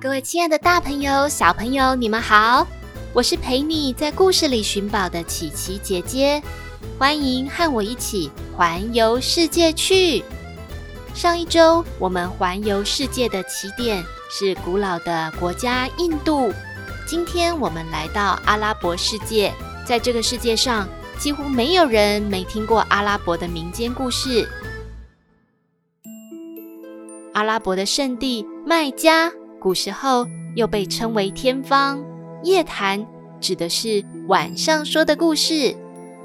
各位亲爱的大朋友、小朋友，你们好！我是陪你在故事里寻宝的琪琪姐姐，欢迎和我一起环游世界去。上一周我们环游世界的起点是古老的国家印度，今天我们来到阿拉伯世界，在这个世界上几乎没有人没听过阿拉伯的民间故事。阿拉伯的圣地麦加。古时候又被称为天方夜谭，指的是晚上说的故事。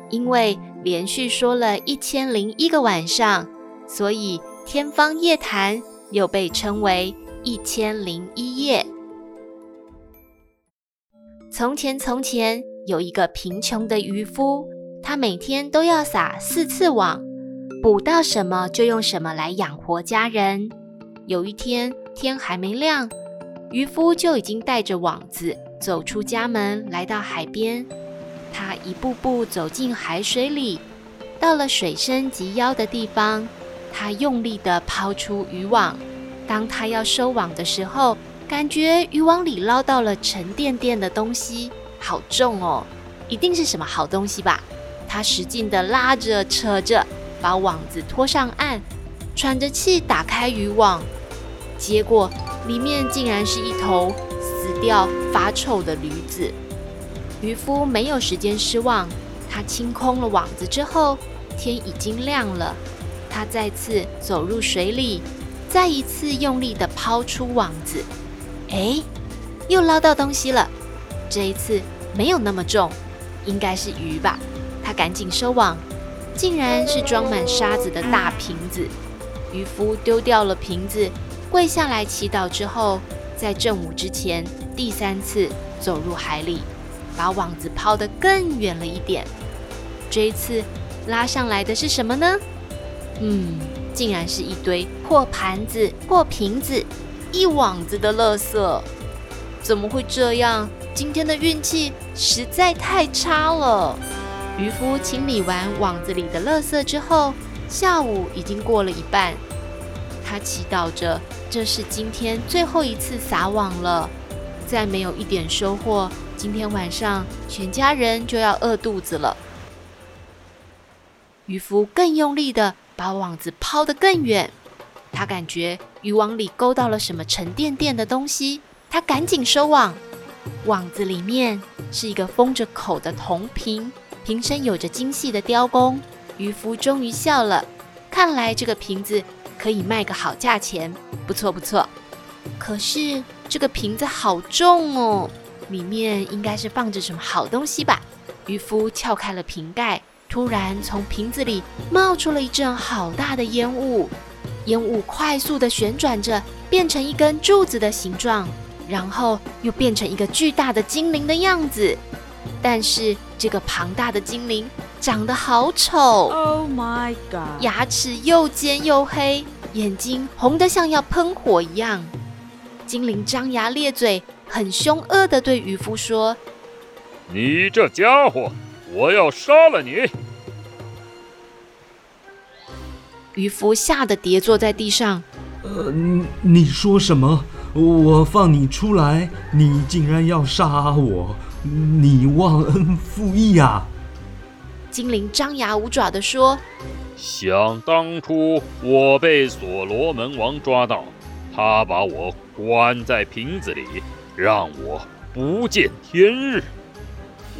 因为连续说了一千零一个晚上，所以天方夜谭又被称为一千零一夜。从前，从前有一个贫穷的渔夫，他每天都要撒四次网，捕到什么就用什么来养活家人。有一天，天还没亮。渔夫就已经带着网子走出家门，来到海边。他一步步走进海水里，到了水深及腰的地方，他用力地抛出渔网。当他要收网的时候，感觉渔网里捞到了沉甸甸的东西，好重哦，一定是什么好东西吧？他使劲地拉着、扯着，把网子拖上岸，喘着气打开渔网，结果。里面竟然是一头死掉发臭的驴子。渔夫没有时间失望，他清空了网子之后，天已经亮了。他再次走入水里，再一次用力地抛出网子。哎，又捞到东西了。这一次没有那么重，应该是鱼吧。他赶紧收网，竟然是装满沙子的大瓶子。渔夫丢掉了瓶子。跪下来祈祷之后，在正午之前第三次走入海里，把网子抛得更远了一点。这一次拉上来的是什么呢？嗯，竟然是一堆破盘子、破瓶子，一网子的垃圾。怎么会这样？今天的运气实在太差了。渔夫清理完网子里的垃圾之后，下午已经过了一半。他祈祷着，这是今天最后一次撒网了，再没有一点收获，今天晚上全家人就要饿肚子了。渔夫更用力地把网子抛得更远，他感觉渔网里勾到了什么沉甸甸的东西，他赶紧收网。网子里面是一个封着口的铜瓶，瓶身有着精细的雕工。渔夫终于笑了，看来这个瓶子。可以卖个好价钱，不错不错。可是这个瓶子好重哦，里面应该是放着什么好东西吧？渔夫撬开了瓶盖，突然从瓶子里冒出了一阵好大的烟雾，烟雾快速地旋转着，变成一根柱子的形状，然后又变成一个巨大的精灵的样子。但是这个庞大的精灵长得好丑！Oh my god！牙齿又尖又黑，眼睛红得像要喷火一样。精灵张牙咧嘴，很凶恶地对渔夫说：“你这家伙，我要杀了你！”渔夫吓得跌坐在地上。呃，你说什么？我放你出来，你竟然要杀我！你忘恩负义啊！精灵张牙舞爪地说：“想当初我被所罗门王抓到，他把我关在瓶子里，让我不见天日。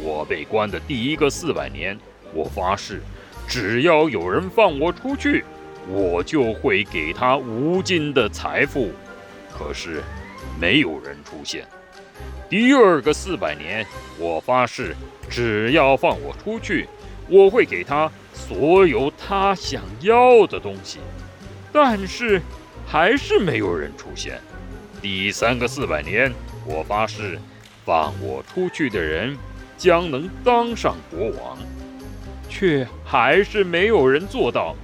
我被关的第一个四百年，我发誓，只要有人放我出去，我就会给他无尽的财富。可是，没有人出现。”第二个四百年，我发誓，只要放我出去，我会给他所有他想要的东西。但是，还是没有人出现。第三个四百年，我发誓，放我出去的人将能当上国王，却还是没有人做到。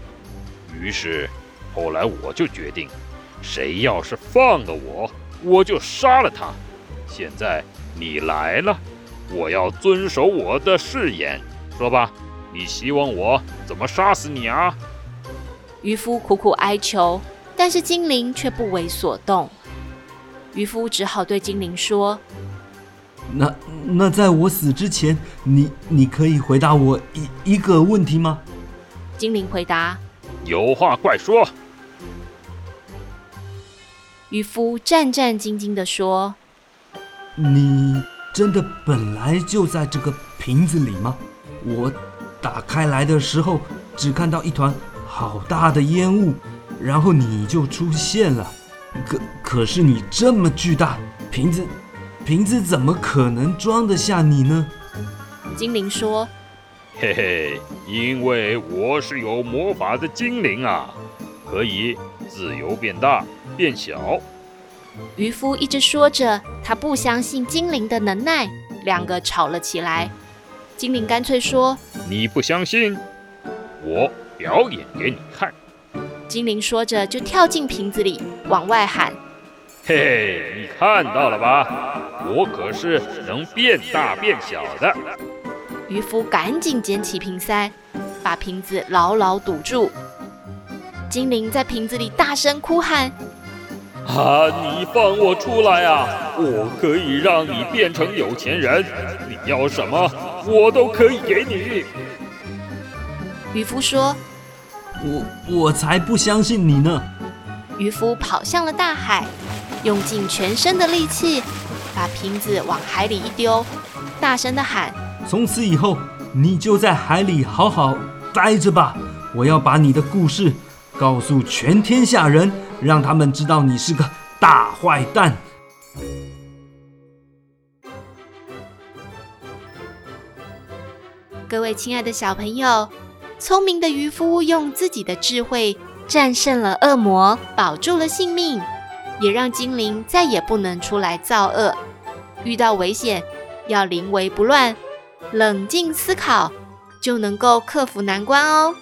于是，后来我就决定，谁要是放了我，我就杀了他。现在你来了，我要遵守我的誓言。说吧，你希望我怎么杀死你啊？渔夫苦苦哀求，但是精灵却不为所动。渔夫只好对精灵说：“那那在我死之前，你你可以回答我一一个问题吗？”精灵回答：“有话快说。”渔夫战战兢兢地说：“你真的本来就在这个瓶子里吗？我打开来的时候，只看到一团好大的烟雾，然后你就出现了。”可可是你这么巨大，瓶子，瓶子怎么可能装得下你呢？精灵说：“嘿嘿，因为我是有魔法的精灵啊，可以自由变大变小。”渔夫一直说着他不相信精灵的能耐，两个吵了起来。精灵干脆说：“你不相信，我表演给你看。”精灵说着，就跳进瓶子里，往外喊：“嘿嘿，你看到了吧？我可是能变大变小的。”渔夫赶紧捡起瓶塞，把瓶子牢牢堵住。精灵在瓶子里大声哭喊：“啊，你放我出来啊！我可以让你变成有钱人，你要什么，我都可以给你。”渔夫说。我我才不相信你呢！渔夫跑向了大海，用尽全身的力气，把瓶子往海里一丢，大声的喊：“从此以后，你就在海里好好待着吧！我要把你的故事告诉全天下人，让他们知道你是个大坏蛋。”各位亲爱的小朋友。聪明的渔夫用自己的智慧战胜了恶魔，保住了性命，也让精灵再也不能出来造恶。遇到危险要临危不乱，冷静思考，就能够克服难关哦。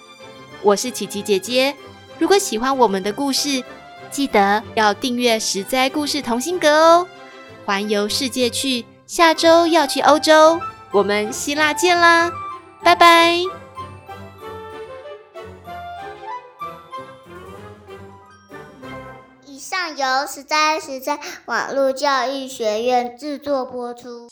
我是琪琪姐姐，如果喜欢我们的故事，记得要订阅《十灾故事同心阁》哦。环游世界去，下周要去欧洲，我们希腊见啦，拜拜。以上由实在实在网络教育学院制作播出。